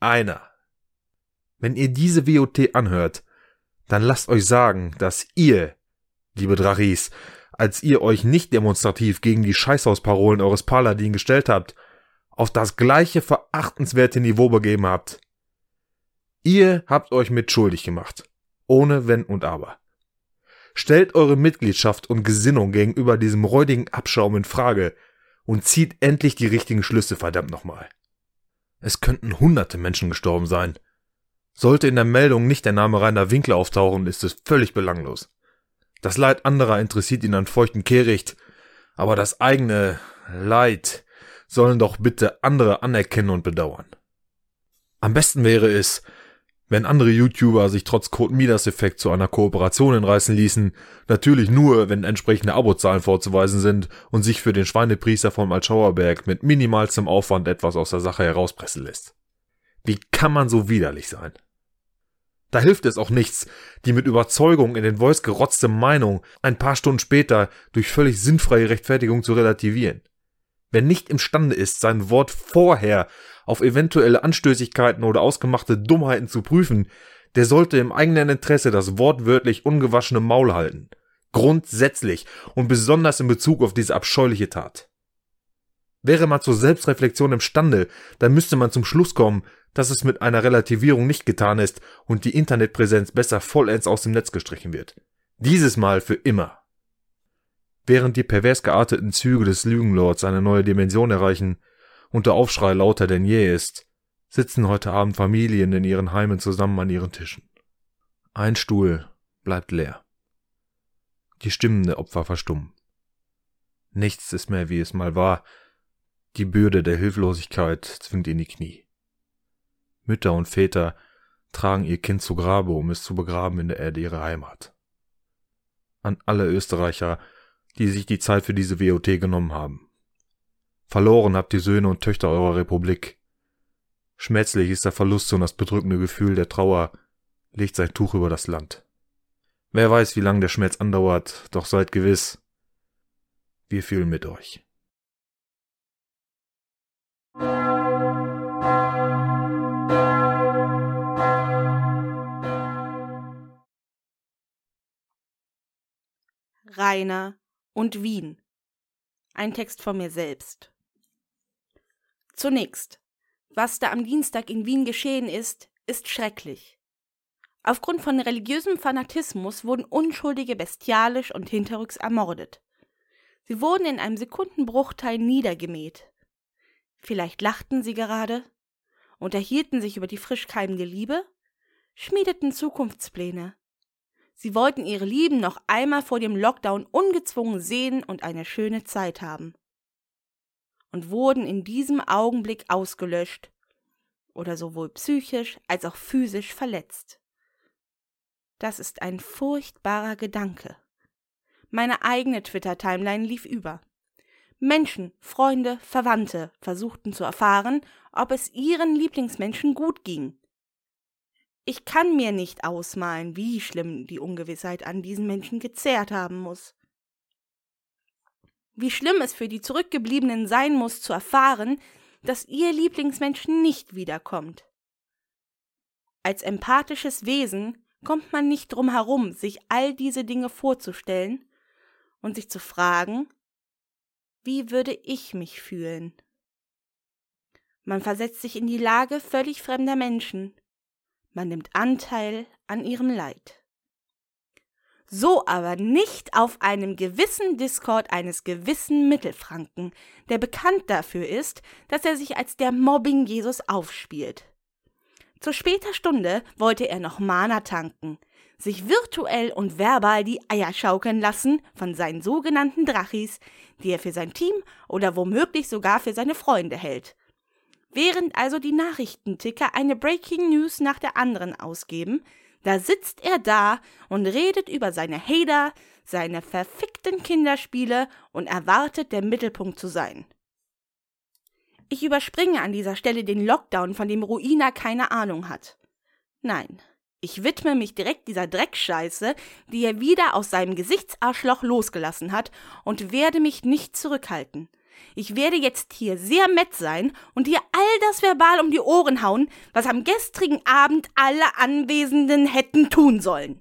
Einer. Wenn ihr diese WOT anhört, dann lasst euch sagen, dass ihr, liebe Drachis, als ihr euch nicht demonstrativ gegen die Scheißhausparolen eures Paladin gestellt habt, auf das gleiche verachtenswerte Niveau begeben habt. Ihr habt euch mitschuldig gemacht. Ohne Wenn und Aber. Stellt eure Mitgliedschaft und Gesinnung gegenüber diesem räudigen Abschaum in Frage und zieht endlich die richtigen Schlüsse, verdammt nochmal. Es könnten hunderte Menschen gestorben sein. Sollte in der Meldung nicht der Name Rainer Winkler auftauchen, ist es völlig belanglos. Das Leid anderer interessiert ihn an feuchten Kehricht, aber das eigene Leid sollen doch bitte andere anerkennen und bedauern. Am besten wäre es, wenn andere YouTuber sich trotz Code Midas Effekt zu einer Kooperation hinreißen ließen, natürlich nur, wenn entsprechende Abozahlen vorzuweisen sind und sich für den Schweinepriester vom Altschauerberg mit minimalstem Aufwand etwas aus der Sache herauspressen lässt. Wie kann man so widerlich sein? Da hilft es auch nichts, die mit Überzeugung in den Voice gerotzte Meinung ein paar Stunden später durch völlig sinnfreie Rechtfertigung zu relativieren. Wer nicht imstande ist, sein Wort vorher auf eventuelle Anstößigkeiten oder ausgemachte Dummheiten zu prüfen, der sollte im eigenen Interesse das wortwörtlich ungewaschene Maul halten. Grundsätzlich und besonders in Bezug auf diese abscheuliche Tat. Wäre man zur Selbstreflexion imstande, dann müsste man zum Schluss kommen, dass es mit einer Relativierung nicht getan ist und die Internetpräsenz besser vollends aus dem Netz gestrichen wird. Dieses Mal für immer. Während die pervers gearteten Züge des Lügenlords eine neue Dimension erreichen und der Aufschrei lauter denn je ist, sitzen heute Abend Familien in ihren Heimen zusammen an ihren Tischen. Ein Stuhl bleibt leer. Die Stimmen der Opfer verstummen. Nichts ist mehr, wie es mal war. Die Bürde der Hilflosigkeit zwingt in die Knie. Mütter und Väter tragen ihr Kind zu Grabe, um es zu begraben in der Erde ihrer Heimat. An alle Österreicher, die sich die Zeit für diese WOT genommen haben. Verloren habt ihr Söhne und Töchter eurer Republik. Schmerzlich ist der Verlust und das bedrückende Gefühl der Trauer legt sein Tuch über das Land. Wer weiß, wie lang der Schmerz andauert, doch seid gewiss, wir fühlen mit euch. Rainer und Wien. Ein Text von mir selbst. Zunächst, was da am Dienstag in Wien geschehen ist, ist schrecklich. Aufgrund von religiösem Fanatismus wurden Unschuldige bestialisch und hinterrücks ermordet. Sie wurden in einem Sekundenbruchteil niedergemäht. Vielleicht lachten sie gerade, unterhielten sich über die frisch keimende Liebe, schmiedeten Zukunftspläne, Sie wollten ihre Lieben noch einmal vor dem Lockdown ungezwungen sehen und eine schöne Zeit haben. Und wurden in diesem Augenblick ausgelöscht oder sowohl psychisch als auch physisch verletzt. Das ist ein furchtbarer Gedanke. Meine eigene Twitter-Timeline lief über. Menschen, Freunde, Verwandte versuchten zu erfahren, ob es ihren Lieblingsmenschen gut ging. Ich kann mir nicht ausmalen, wie schlimm die Ungewissheit an diesen Menschen gezehrt haben muss. Wie schlimm es für die Zurückgebliebenen sein muss, zu erfahren, dass ihr Lieblingsmensch nicht wiederkommt. Als empathisches Wesen kommt man nicht drum herum, sich all diese Dinge vorzustellen und sich zu fragen, wie würde ich mich fühlen? Man versetzt sich in die Lage völlig fremder Menschen man nimmt Anteil an ihrem Leid. So aber nicht auf einem gewissen Discord eines gewissen Mittelfranken, der bekannt dafür ist, dass er sich als der Mobbing Jesus aufspielt. Zu später Stunde wollte er noch Mana tanken, sich virtuell und verbal die Eier schaukeln lassen von seinen sogenannten Drachis, die er für sein Team oder womöglich sogar für seine Freunde hält. Während also die Nachrichtenticker eine Breaking News nach der anderen ausgeben, da sitzt er da und redet über seine Hater, seine verfickten Kinderspiele und erwartet, der Mittelpunkt zu sein. Ich überspringe an dieser Stelle den Lockdown, von dem Ruina keine Ahnung hat. Nein, ich widme mich direkt dieser Dreckscheiße, die er wieder aus seinem Gesichtsarschloch losgelassen hat, und werde mich nicht zurückhalten. Ich werde jetzt hier sehr mett sein und dir all das verbal um die Ohren hauen, was am gestrigen Abend alle Anwesenden hätten tun sollen.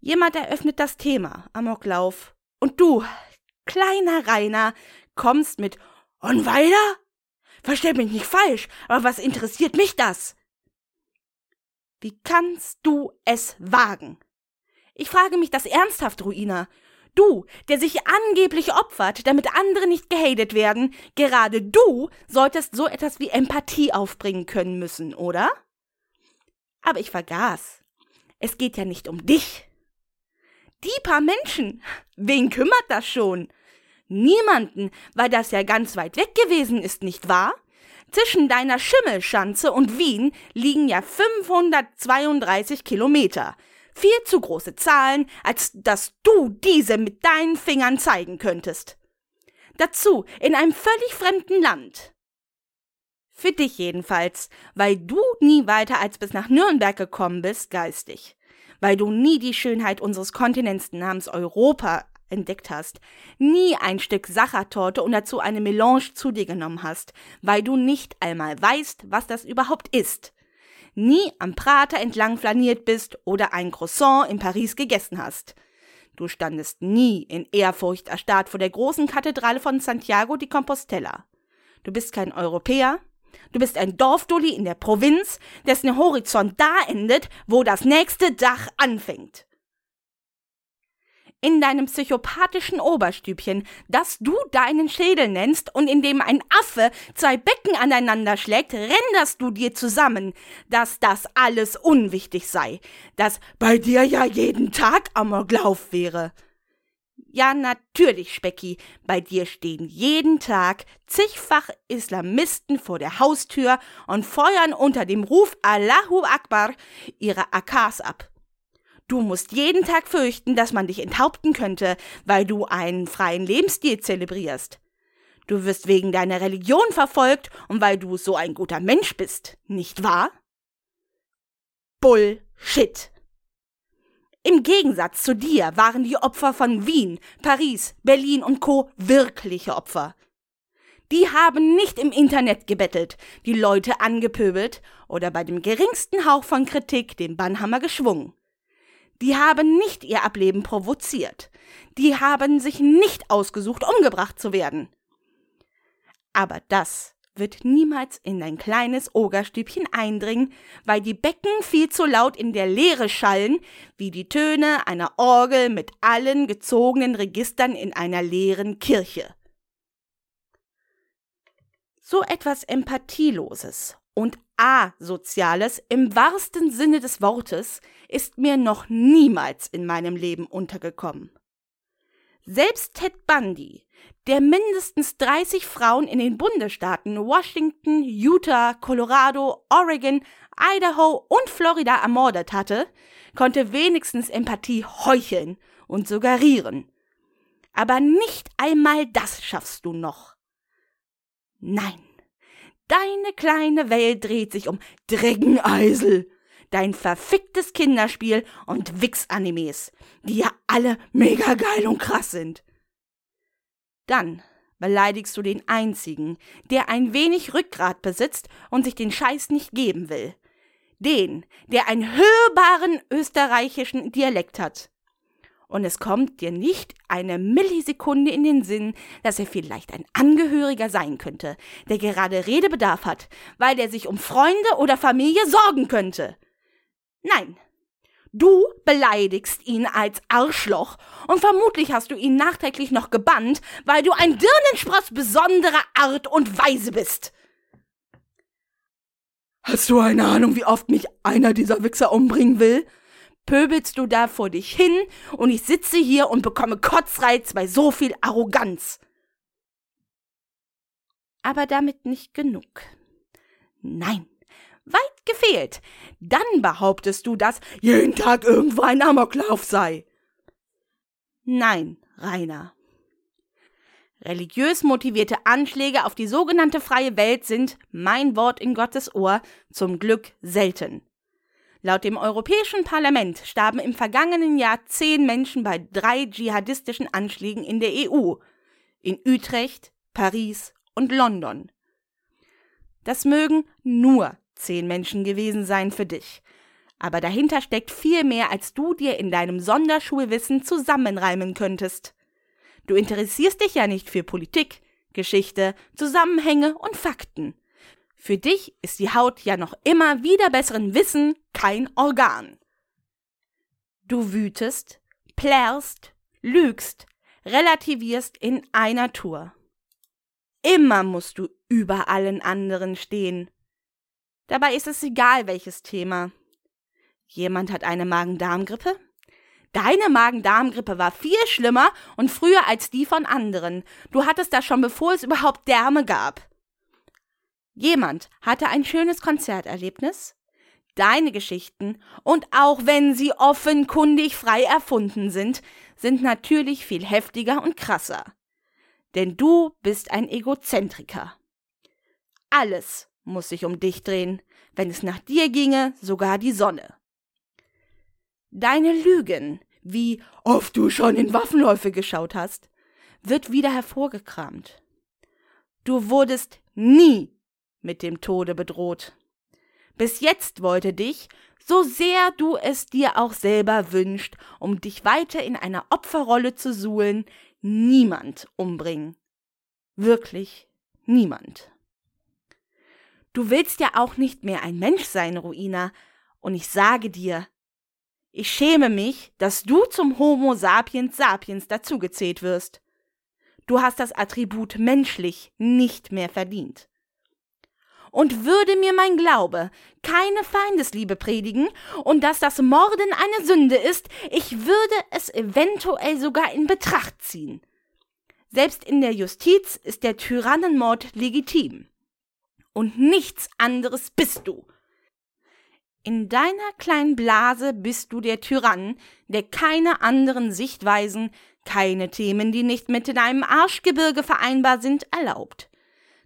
Jemand eröffnet das Thema, Amoklauf. Und du, kleiner Rainer, kommst mit Und weiter? Versteh mich nicht falsch, aber was interessiert mich das? Wie kannst du es wagen? Ich frage mich das ernsthaft, Ruina. Du, der sich angeblich opfert, damit andere nicht gehatet werden, gerade du solltest so etwas wie Empathie aufbringen können müssen, oder? Aber ich vergaß. Es geht ja nicht um dich. Die paar Menschen, wen kümmert das schon? Niemanden, weil das ja ganz weit weg gewesen ist, nicht wahr? Zwischen deiner Schimmelschanze und Wien liegen ja 532 Kilometer. Viel zu große Zahlen, als dass du diese mit deinen Fingern zeigen könntest. Dazu in einem völlig fremden Land. Für dich jedenfalls, weil du nie weiter als bis nach Nürnberg gekommen bist, geistig. Weil du nie die Schönheit unseres Kontinents namens Europa entdeckt hast, nie ein Stück Sachertorte und dazu eine Melange zu dir genommen hast, weil du nicht einmal weißt, was das überhaupt ist nie am Prater entlang flaniert bist oder ein Croissant in Paris gegessen hast. Du standest nie in Ehrfurcht erstarrt vor der großen Kathedrale von Santiago de Compostela. Du bist kein Europäer, Du bist ein Dorfdulli in der Provinz, dessen Horizont da endet, wo das nächste Dach anfängt. In deinem psychopathischen Oberstübchen, das du deinen Schädel nennst und in dem ein Affe zwei Becken aneinander schlägt, renderst du dir zusammen, dass das alles unwichtig sei, dass bei dir ja jeden Tag Amoklauf wäre. Ja, natürlich, Specki, bei dir stehen jeden Tag zigfach Islamisten vor der Haustür und feuern unter dem Ruf Allahu Akbar ihre AKs ab. Du musst jeden Tag fürchten, dass man dich enthaupten könnte, weil du einen freien Lebensstil zelebrierst. Du wirst wegen deiner Religion verfolgt und weil du so ein guter Mensch bist, nicht wahr? Bullshit. Im Gegensatz zu dir waren die Opfer von Wien, Paris, Berlin und Co. wirkliche Opfer. Die haben nicht im Internet gebettelt, die Leute angepöbelt oder bei dem geringsten Hauch von Kritik den Bannhammer geschwungen. Die haben nicht ihr Ableben provoziert. Die haben sich nicht ausgesucht, umgebracht zu werden. Aber das wird niemals in dein kleines Ogerstübchen eindringen, weil die Becken viel zu laut in der Leere schallen, wie die Töne einer Orgel mit allen gezogenen Registern in einer leeren Kirche. So etwas Empathieloses und Asoziales im wahrsten Sinne des Wortes ist mir noch niemals in meinem Leben untergekommen. Selbst Ted Bundy, der mindestens 30 Frauen in den Bundesstaaten Washington, Utah, Colorado, Oregon, Idaho und Florida ermordet hatte, konnte wenigstens Empathie heucheln und suggerieren. Aber nicht einmal das schaffst du noch. Nein. Deine kleine Welt dreht sich um Dreckeneisel, dein verficktes Kinderspiel und Wix-Animes, die ja alle mega geil und krass sind. Dann beleidigst du den einzigen, der ein wenig Rückgrat besitzt und sich den Scheiß nicht geben will. Den, der einen hörbaren österreichischen Dialekt hat und es kommt dir nicht eine Millisekunde in den Sinn, dass er vielleicht ein Angehöriger sein könnte, der gerade Redebedarf hat, weil er sich um Freunde oder Familie sorgen könnte. Nein, Du beleidigst ihn als Arschloch und vermutlich hast du ihn nachträglich noch gebannt, weil du ein Dirnenspross besonderer Art und Weise bist. Hast du eine Ahnung, wie oft mich einer dieser Wichser umbringen will? Pöbelst du da vor dich hin und ich sitze hier und bekomme Kotzreiz bei so viel Arroganz. Aber damit nicht genug. Nein, weit gefehlt. Dann behauptest du, dass jeden Tag irgendwo ein Amoklauf sei. Nein, Rainer. Religiös motivierte Anschläge auf die sogenannte freie Welt sind, mein Wort in Gottes Ohr, zum Glück selten. Laut dem Europäischen Parlament starben im vergangenen Jahr zehn Menschen bei drei dschihadistischen Anschlägen in der EU, in Utrecht, Paris und London. Das mögen nur zehn Menschen gewesen sein für dich, aber dahinter steckt viel mehr, als du dir in deinem Sonderschulwissen zusammenreimen könntest. Du interessierst dich ja nicht für Politik, Geschichte, Zusammenhänge und Fakten. Für dich ist die Haut ja noch immer wieder besseren Wissen kein Organ. Du wütest, plärrst, lügst, relativierst in einer Tour. Immer musst du über allen anderen stehen. Dabei ist es egal, welches Thema. Jemand hat eine Magen-Darm-Grippe? Deine Magen-Darm-Grippe war viel schlimmer und früher als die von anderen. Du hattest das schon bevor es überhaupt Därme gab. Jemand hatte ein schönes Konzerterlebnis, deine Geschichten, und auch wenn sie offenkundig frei erfunden sind, sind natürlich viel heftiger und krasser. Denn du bist ein Egozentriker. Alles muss sich um dich drehen, wenn es nach dir ginge, sogar die Sonne. Deine Lügen, wie oft du schon in Waffenläufe geschaut hast, wird wieder hervorgekramt. Du wurdest nie mit dem Tode bedroht. Bis jetzt wollte dich, so sehr du es dir auch selber wünscht, um dich weiter in einer Opferrolle zu suhlen, niemand umbringen. Wirklich niemand. Du willst ja auch nicht mehr ein Mensch sein, Ruina, und ich sage dir, Ich schäme mich, dass du zum Homo sapiens sapiens dazugezählt wirst. Du hast das Attribut menschlich nicht mehr verdient. Und würde mir mein Glaube keine Feindesliebe predigen und dass das Morden eine Sünde ist, ich würde es eventuell sogar in Betracht ziehen. Selbst in der Justiz ist der Tyrannenmord legitim. Und nichts anderes bist du. In deiner kleinen Blase bist du der Tyrann, der keine anderen Sichtweisen, keine Themen, die nicht mit deinem Arschgebirge vereinbar sind, erlaubt.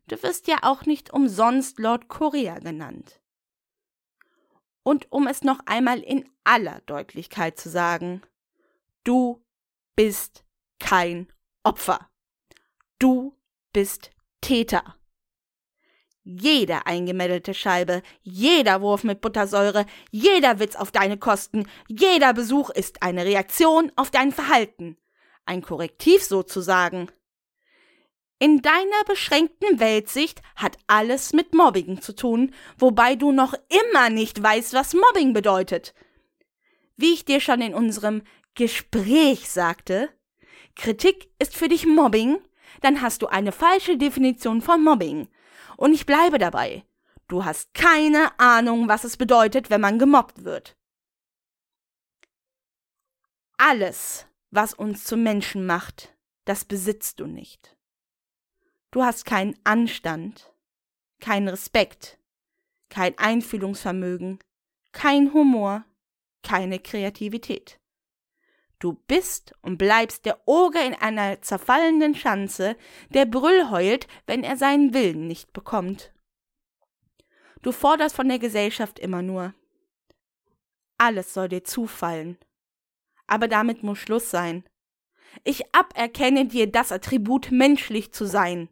Du wirst ja auch nicht umsonst Lord Korea genannt. Und um es noch einmal in aller Deutlichkeit zu sagen, du bist kein Opfer. Du bist Täter. Jede eingemeddelte Scheibe, jeder Wurf mit Buttersäure, jeder Witz auf deine Kosten, jeder Besuch ist eine Reaktion auf dein Verhalten. Ein Korrektiv sozusagen. In deiner beschränkten Weltsicht hat alles mit Mobbing zu tun, wobei du noch immer nicht weißt, was Mobbing bedeutet. Wie ich dir schon in unserem Gespräch sagte, Kritik ist für dich Mobbing, dann hast du eine falsche Definition von Mobbing. Und ich bleibe dabei. Du hast keine Ahnung, was es bedeutet, wenn man gemobbt wird. Alles, was uns zu Menschen macht, das besitzt du nicht. Du hast keinen Anstand, keinen Respekt, kein Einfühlungsvermögen, kein Humor, keine Kreativität. Du bist und bleibst der Oger in einer zerfallenden Schanze, der Brüll heult, wenn er seinen Willen nicht bekommt. Du forderst von der Gesellschaft immer nur. Alles soll dir zufallen. Aber damit muss Schluss sein. Ich aberkenne dir das Attribut menschlich zu sein.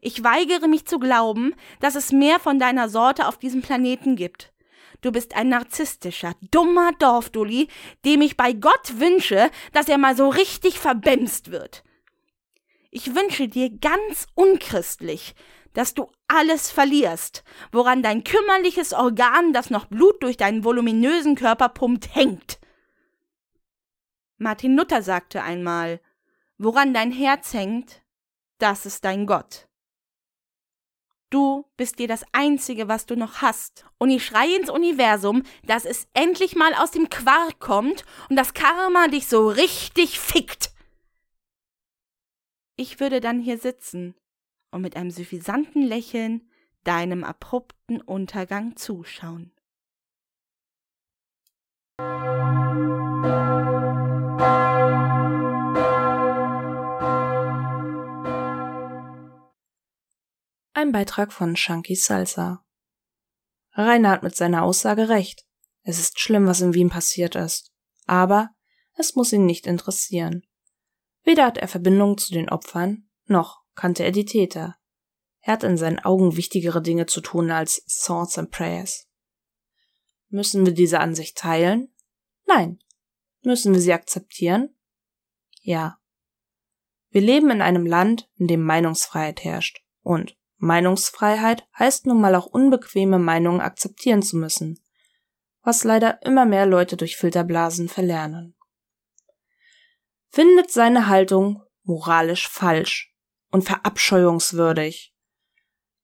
Ich weigere mich zu glauben, dass es mehr von deiner Sorte auf diesem Planeten gibt. Du bist ein narzisstischer, dummer Dorfdulli, dem ich bei Gott wünsche, dass er mal so richtig verbämst wird. Ich wünsche dir ganz unchristlich, dass du alles verlierst, woran dein kümmerliches Organ, das noch Blut durch deinen voluminösen Körper pumpt, hängt. Martin Luther sagte einmal, woran dein Herz hängt, das ist dein Gott. Du bist dir das Einzige, was du noch hast. Und ich schreie ins Universum, dass es endlich mal aus dem Quark kommt und das Karma dich so richtig fickt. Ich würde dann hier sitzen und mit einem suffisanten Lächeln deinem abrupten Untergang zuschauen. Ein Beitrag von Shanky Salsa. Rainer hat mit seiner Aussage recht. Es ist schlimm, was in Wien passiert ist. Aber es muss ihn nicht interessieren. Weder hat er Verbindung zu den Opfern, noch kannte er die Täter. Er hat in seinen Augen wichtigere Dinge zu tun als Thoughts and Prayers. Müssen wir diese Ansicht teilen? Nein. Müssen wir sie akzeptieren? Ja. Wir leben in einem Land, in dem Meinungsfreiheit herrscht. Und Meinungsfreiheit heißt nun mal auch unbequeme Meinungen akzeptieren zu müssen, was leider immer mehr Leute durch Filterblasen verlernen. Findet seine Haltung moralisch falsch und verabscheuungswürdig.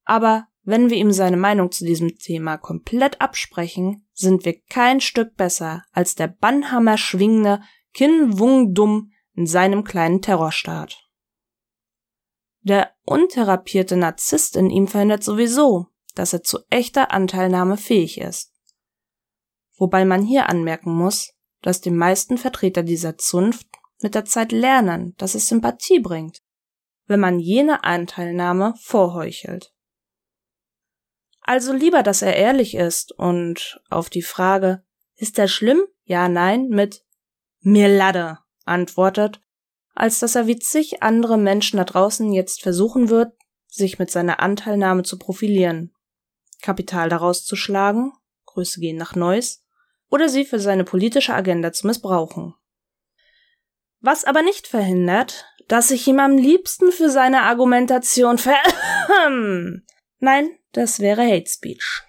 Aber wenn wir ihm seine Meinung zu diesem Thema komplett absprechen, sind wir kein Stück besser als der Bannhammer schwingende Kin Wung Dum in seinem kleinen Terrorstaat. Der untherapierte Narzisst in ihm verhindert sowieso, dass er zu echter Anteilnahme fähig ist. Wobei man hier anmerken muss, dass die meisten Vertreter dieser Zunft mit der Zeit lernen, dass es Sympathie bringt, wenn man jene Anteilnahme vorheuchelt. Also lieber, dass er ehrlich ist und auf die Frage, ist er schlimm? Ja, nein, mit mir Ladde antwortet, als dass er wie zig andere Menschen da draußen jetzt versuchen wird, sich mit seiner Anteilnahme zu profilieren, Kapital daraus zu schlagen, Grüße gehen nach Neuss, oder sie für seine politische Agenda zu missbrauchen. Was aber nicht verhindert, dass ich ihm am liebsten für seine Argumentation ver... Nein, das wäre Hate Speech.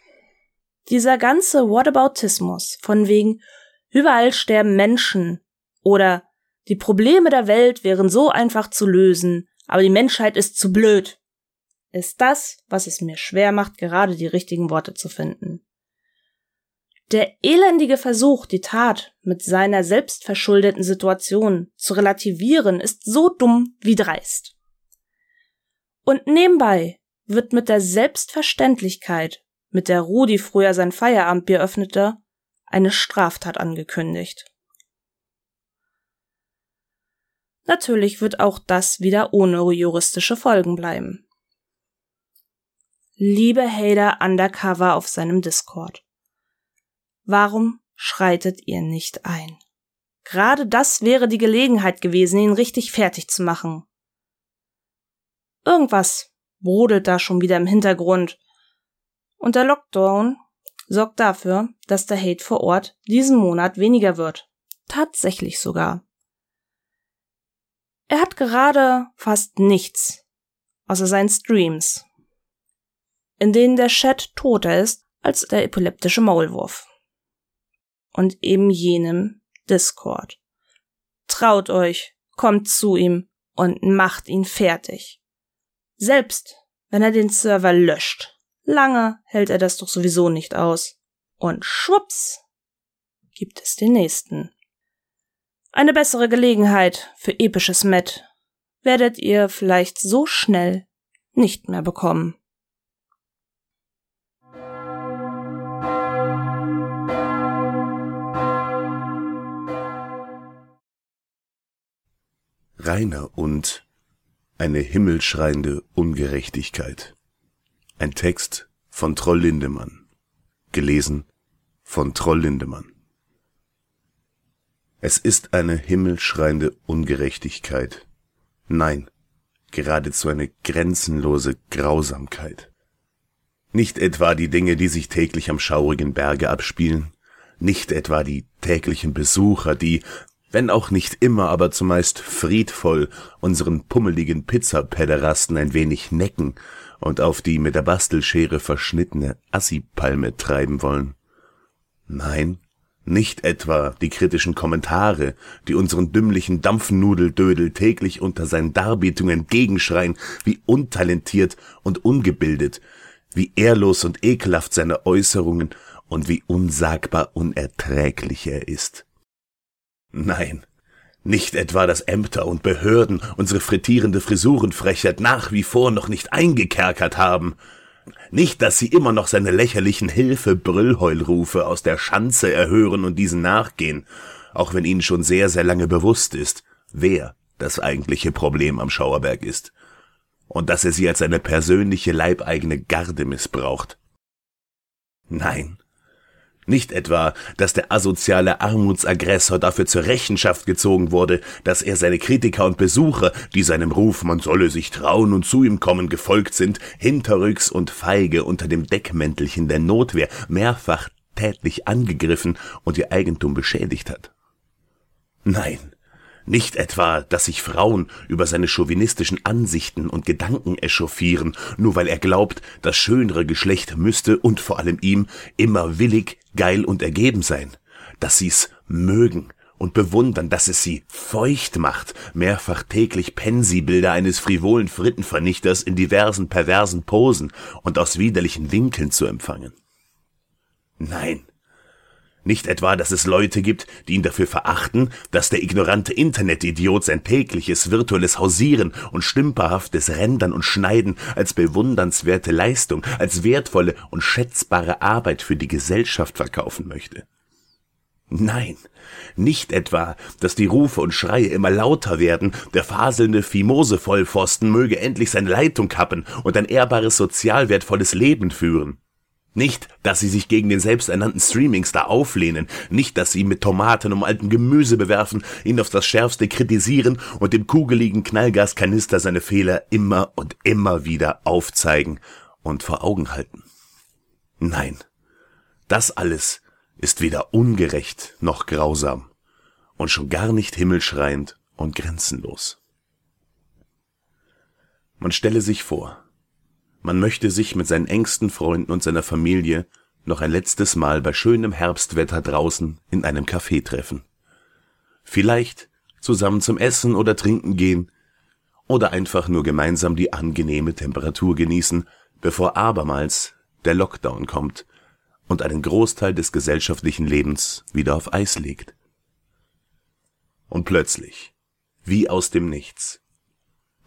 Dieser ganze Whataboutismus von wegen Überall sterben Menschen oder die Probleme der Welt wären so einfach zu lösen, aber die Menschheit ist zu blöd. Ist das, was es mir schwer macht, gerade die richtigen Worte zu finden. Der elendige Versuch, die Tat mit seiner selbstverschuldeten Situation zu relativieren, ist so dumm wie dreist. Und nebenbei wird mit der Selbstverständlichkeit, mit der Rudi früher sein Feierabendbier öffnete, eine Straftat angekündigt. Natürlich wird auch das wieder ohne juristische Folgen bleiben. Liebe Hader Undercover auf seinem Discord. Warum schreitet ihr nicht ein? Gerade das wäre die Gelegenheit gewesen, ihn richtig fertig zu machen. Irgendwas brodelt da schon wieder im Hintergrund. Und der Lockdown sorgt dafür, dass der Hate vor Ort diesen Monat weniger wird. Tatsächlich sogar. Er hat gerade fast nichts, außer seinen Streams, in denen der Chat toter ist als der epileptische Maulwurf und eben jenem Discord. Traut euch, kommt zu ihm und macht ihn fertig. Selbst wenn er den Server löscht, lange hält er das doch sowieso nicht aus. Und schwupps gibt es den nächsten. Eine bessere Gelegenheit für episches Met werdet ihr vielleicht so schnell nicht mehr bekommen. Rainer und eine himmelschreiende Ungerechtigkeit. Ein Text von Troll Lindemann. Gelesen von Troll Lindemann. Es ist eine himmelschreiende Ungerechtigkeit. Nein, geradezu eine grenzenlose Grausamkeit. Nicht etwa die Dinge, die sich täglich am schaurigen Berge abspielen, nicht etwa die täglichen Besucher, die, wenn auch nicht immer, aber zumeist friedvoll unseren pummeligen Pizzapederasten ein wenig necken und auf die mit der Bastelschere verschnittene Assipalme treiben wollen. Nein, nicht etwa die kritischen Kommentare, die unseren dümmlichen Dampfnudeldödel täglich unter seinen Darbietungen entgegenschreien, wie untalentiert und ungebildet, wie ehrlos und ekelhaft seine Äußerungen und wie unsagbar unerträglich er ist. Nein, nicht etwa, dass Ämter und Behörden unsere frittierende Frisurenfrechheit nach wie vor noch nicht eingekerkert haben. Nicht, dass sie immer noch seine lächerlichen Hilfe-Brüllheulrufe aus der Schanze erhören und diesen nachgehen, auch wenn ihnen schon sehr, sehr lange bewusst ist, wer das eigentliche Problem am Schauerberg ist. Und dass er sie als seine persönliche leibeigene Garde missbraucht. Nein, nicht etwa, dass der asoziale Armutsaggressor dafür zur Rechenschaft gezogen wurde, dass er seine Kritiker und Besucher, die seinem Ruf, man solle sich trauen und zu ihm kommen, gefolgt sind, hinterrücks und feige unter dem Deckmäntelchen der Notwehr mehrfach tätlich angegriffen und ihr Eigentum beschädigt hat. Nein, nicht etwa, dass sich Frauen über seine chauvinistischen Ansichten und Gedanken echauffieren, nur weil er glaubt, das schönere Geschlecht müsste und vor allem ihm immer willig, geil und ergeben sein. Dass sie's mögen und bewundern, dass es sie feucht macht, mehrfach täglich Pensibilder eines frivolen Frittenvernichters in diversen perversen Posen und aus widerlichen Winkeln zu empfangen. Nein, nicht etwa, dass es Leute gibt, die ihn dafür verachten, dass der ignorante Internetidiot sein tägliches virtuelles Hausieren und stümperhaftes Rendern und Schneiden als bewundernswerte Leistung, als wertvolle und schätzbare Arbeit für die Gesellschaft verkaufen möchte. Nein, nicht etwa, dass die Rufe und Schreie immer lauter werden, der faselnde Fimose-Vollpfosten möge endlich seine Leitung kappen und ein ehrbares, sozial wertvolles Leben führen. Nicht, dass sie sich gegen den selbsternannten Streamingstar auflehnen, nicht, dass sie ihn mit Tomaten um alten Gemüse bewerfen, ihn auf das Schärfste kritisieren und dem kugeligen Knallgaskanister seine Fehler immer und immer wieder aufzeigen und vor Augen halten. Nein, das alles ist weder ungerecht noch grausam und schon gar nicht himmelschreiend und grenzenlos. Man stelle sich vor, man möchte sich mit seinen engsten Freunden und seiner Familie noch ein letztes Mal bei schönem Herbstwetter draußen in einem Café treffen. Vielleicht zusammen zum Essen oder Trinken gehen oder einfach nur gemeinsam die angenehme Temperatur genießen, bevor abermals der Lockdown kommt und einen Großteil des gesellschaftlichen Lebens wieder auf Eis legt. Und plötzlich, wie aus dem Nichts,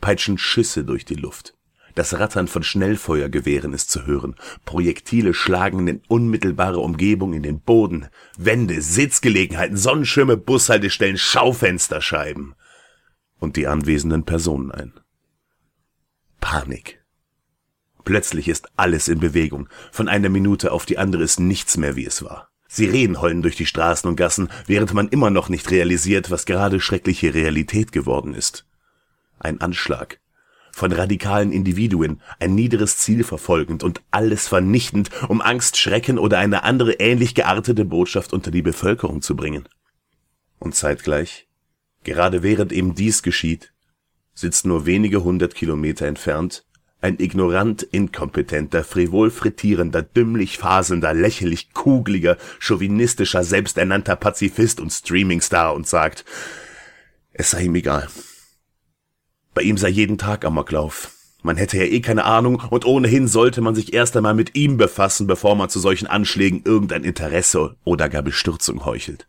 peitschen Schüsse durch die Luft. Das Rattern von Schnellfeuergewehren ist zu hören. Projektile schlagen in unmittelbare Umgebung in den Boden. Wände, Sitzgelegenheiten, Sonnenschirme, Bushaltestellen, Schaufensterscheiben. Und die anwesenden Personen ein. Panik. Plötzlich ist alles in Bewegung. Von einer Minute auf die andere ist nichts mehr, wie es war. Sirenen heulen durch die Straßen und Gassen, während man immer noch nicht realisiert, was gerade schreckliche Realität geworden ist. Ein Anschlag. Von radikalen Individuen, ein niederes Ziel verfolgend und alles vernichtend, um Angst, Schrecken oder eine andere ähnlich geartete Botschaft unter die Bevölkerung zu bringen. Und zeitgleich, gerade während eben dies geschieht, sitzt nur wenige hundert Kilometer entfernt ein ignorant inkompetenter, frivol frittierender, dümmlich faselnder, lächerlich kugeliger, chauvinistischer, selbsternannter Pazifist und Streamingstar und sagt, es sei ihm egal. Bei ihm sei jeden Tag Amoklauf. Man hätte ja eh keine Ahnung und ohnehin sollte man sich erst einmal mit ihm befassen, bevor man zu solchen Anschlägen irgendein Interesse oder gar Bestürzung heuchelt.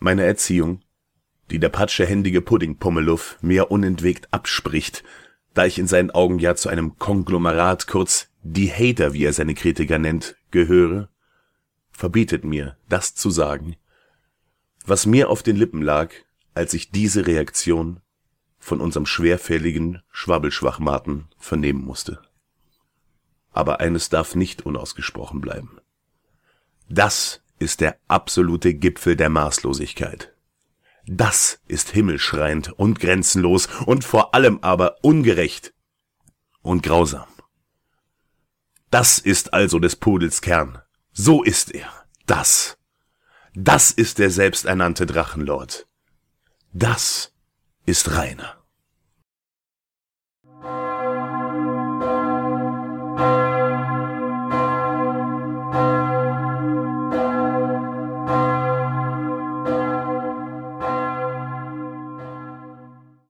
Meine Erziehung die der patschehändige Puddingpummeluff mir unentwegt abspricht, da ich in seinen Augen ja zu einem Konglomerat, kurz die Hater, wie er seine Kritiker nennt, gehöre, verbietet mir, das zu sagen, was mir auf den Lippen lag, als ich diese Reaktion von unserem schwerfälligen Schwabbelschwachmaten vernehmen musste. Aber eines darf nicht unausgesprochen bleiben. Das ist der absolute Gipfel der Maßlosigkeit. Das ist himmelschreiend und grenzenlos und vor allem aber ungerecht und grausam. Das ist also des Pudels Kern. So ist er. Das. Das ist der selbsternannte Drachenlord. Das ist Rainer.